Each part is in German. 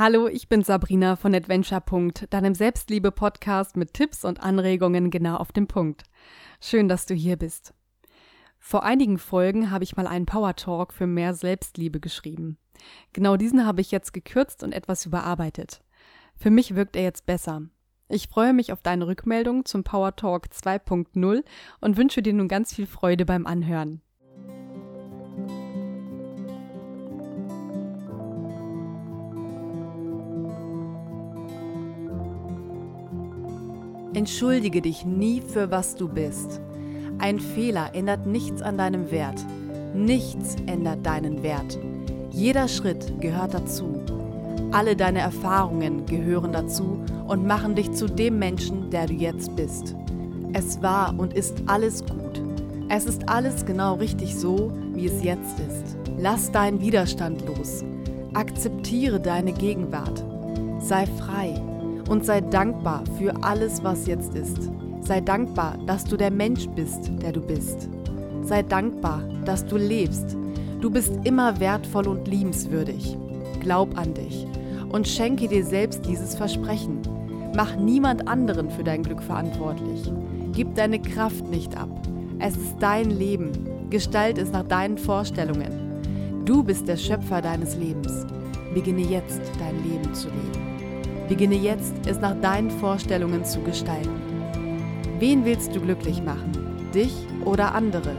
Hallo, ich bin Sabrina von Adventure. deinem Selbstliebe-Podcast mit Tipps und Anregungen genau auf den Punkt. Schön, dass du hier bist. Vor einigen Folgen habe ich mal einen Power Talk für mehr Selbstliebe geschrieben. Genau diesen habe ich jetzt gekürzt und etwas überarbeitet. Für mich wirkt er jetzt besser. Ich freue mich auf deine Rückmeldung zum Power Talk 2.0 und wünsche dir nun ganz viel Freude beim Anhören. Entschuldige dich nie für was du bist. Ein Fehler ändert nichts an deinem Wert. Nichts ändert deinen Wert. Jeder Schritt gehört dazu. Alle deine Erfahrungen gehören dazu und machen dich zu dem Menschen, der du jetzt bist. Es war und ist alles gut. Es ist alles genau richtig so, wie es jetzt ist. Lass deinen Widerstand los. Akzeptiere deine Gegenwart. Sei frei und sei dankbar für alles, was jetzt ist. Sei dankbar, dass du der Mensch bist, der du bist. Sei dankbar, dass du lebst. Du bist immer wertvoll und liebenswürdig. Glaub an dich und schenke dir selbst dieses Versprechen. Mach niemand anderen für dein Glück verantwortlich. Gib deine Kraft nicht ab. Es ist dein Leben. Gestalt es nach deinen Vorstellungen. Du bist der Schöpfer deines Lebens. Beginne jetzt dein Leben zu leben. Beginne jetzt, es nach deinen Vorstellungen zu gestalten. Wen willst du glücklich machen? Dich oder andere?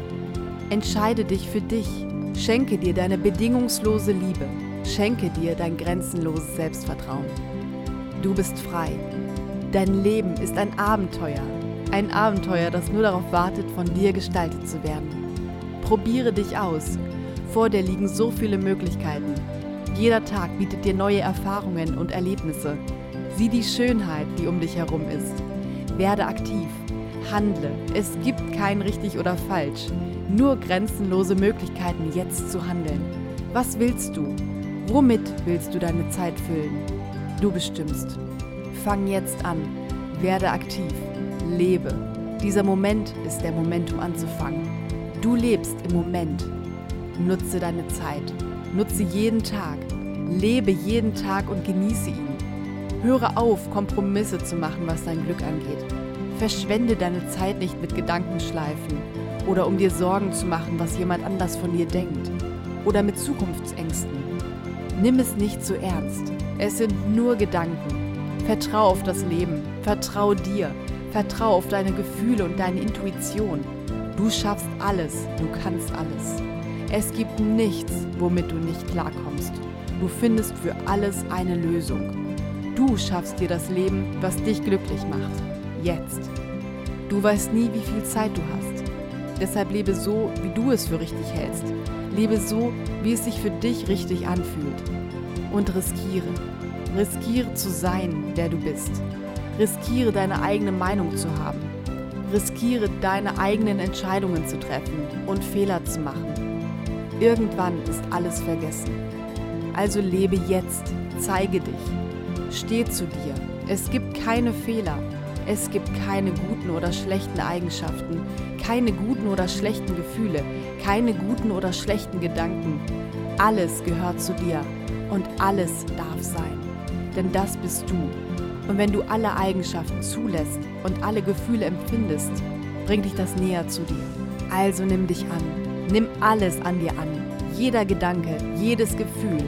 Entscheide dich für dich. Schenke dir deine bedingungslose Liebe. Schenke dir dein grenzenloses Selbstvertrauen. Du bist frei. Dein Leben ist ein Abenteuer. Ein Abenteuer, das nur darauf wartet, von dir gestaltet zu werden. Probiere dich aus. Vor dir liegen so viele Möglichkeiten. Jeder Tag bietet dir neue Erfahrungen und Erlebnisse. Sieh die Schönheit, die um dich herum ist. Werde aktiv. Handle. Es gibt kein richtig oder falsch. Nur grenzenlose Möglichkeiten, jetzt zu handeln. Was willst du? Womit willst du deine Zeit füllen? Du bestimmst. Fang jetzt an. Werde aktiv. Lebe. Dieser Moment ist der Moment, um anzufangen. Du lebst im Moment. Nutze deine Zeit. Nutze jeden Tag. Lebe jeden Tag und genieße ihn. Höre auf, Kompromisse zu machen, was dein Glück angeht. Verschwende deine Zeit nicht mit Gedankenschleifen oder um dir Sorgen zu machen, was jemand anders von dir denkt oder mit Zukunftsängsten. Nimm es nicht zu ernst. Es sind nur Gedanken. Vertrau auf das Leben, vertrau dir, vertrau auf deine Gefühle und deine Intuition. Du schaffst alles, du kannst alles. Es gibt nichts, womit du nicht klarkommst. Du findest für alles eine Lösung. Du schaffst dir das Leben, was dich glücklich macht. Jetzt. Du weißt nie, wie viel Zeit du hast. Deshalb lebe so, wie du es für richtig hältst. Lebe so, wie es sich für dich richtig anfühlt. Und riskiere. Riskiere zu sein, der du bist. Riskiere deine eigene Meinung zu haben. Riskiere deine eigenen Entscheidungen zu treffen und Fehler zu machen. Irgendwann ist alles vergessen. Also lebe jetzt, zeige dich, Steh zu dir. Es gibt keine Fehler. Es gibt keine guten oder schlechten Eigenschaften, keine guten oder schlechten Gefühle, keine guten oder schlechten Gedanken. Alles gehört zu dir und alles darf sein. Denn das bist du. Und wenn du alle Eigenschaften zulässt und alle Gefühle empfindest, bringt dich das näher zu dir. Also nimm dich an. Nimm alles an dir an. Jeder Gedanke, jedes Gefühl,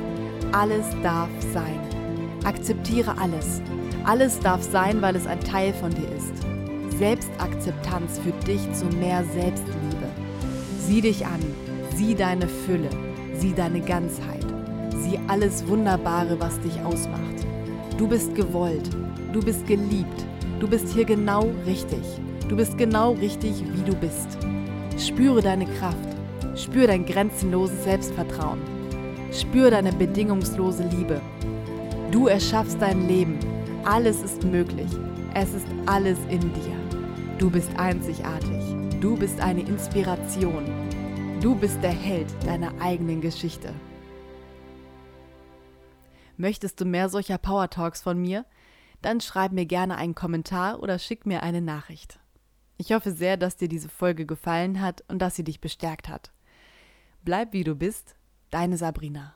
alles darf sein. Akzeptiere alles. Alles darf sein, weil es ein Teil von dir ist. Selbstakzeptanz führt dich zu mehr Selbstliebe. Sieh dich an, sieh deine Fülle, sieh deine Ganzheit, sieh alles Wunderbare, was dich ausmacht. Du bist gewollt, du bist geliebt, du bist hier genau richtig. Du bist genau richtig, wie du bist. Spüre deine Kraft, spüre dein grenzenloses Selbstvertrauen, spüre deine bedingungslose Liebe Du erschaffst dein Leben. Alles ist möglich. Es ist alles in dir. Du bist einzigartig. Du bist eine Inspiration. Du bist der Held deiner eigenen Geschichte. Möchtest du mehr solcher Power Talks von mir? Dann schreib mir gerne einen Kommentar oder schick mir eine Nachricht. Ich hoffe sehr, dass dir diese Folge gefallen hat und dass sie dich bestärkt hat. Bleib wie du bist, deine Sabrina.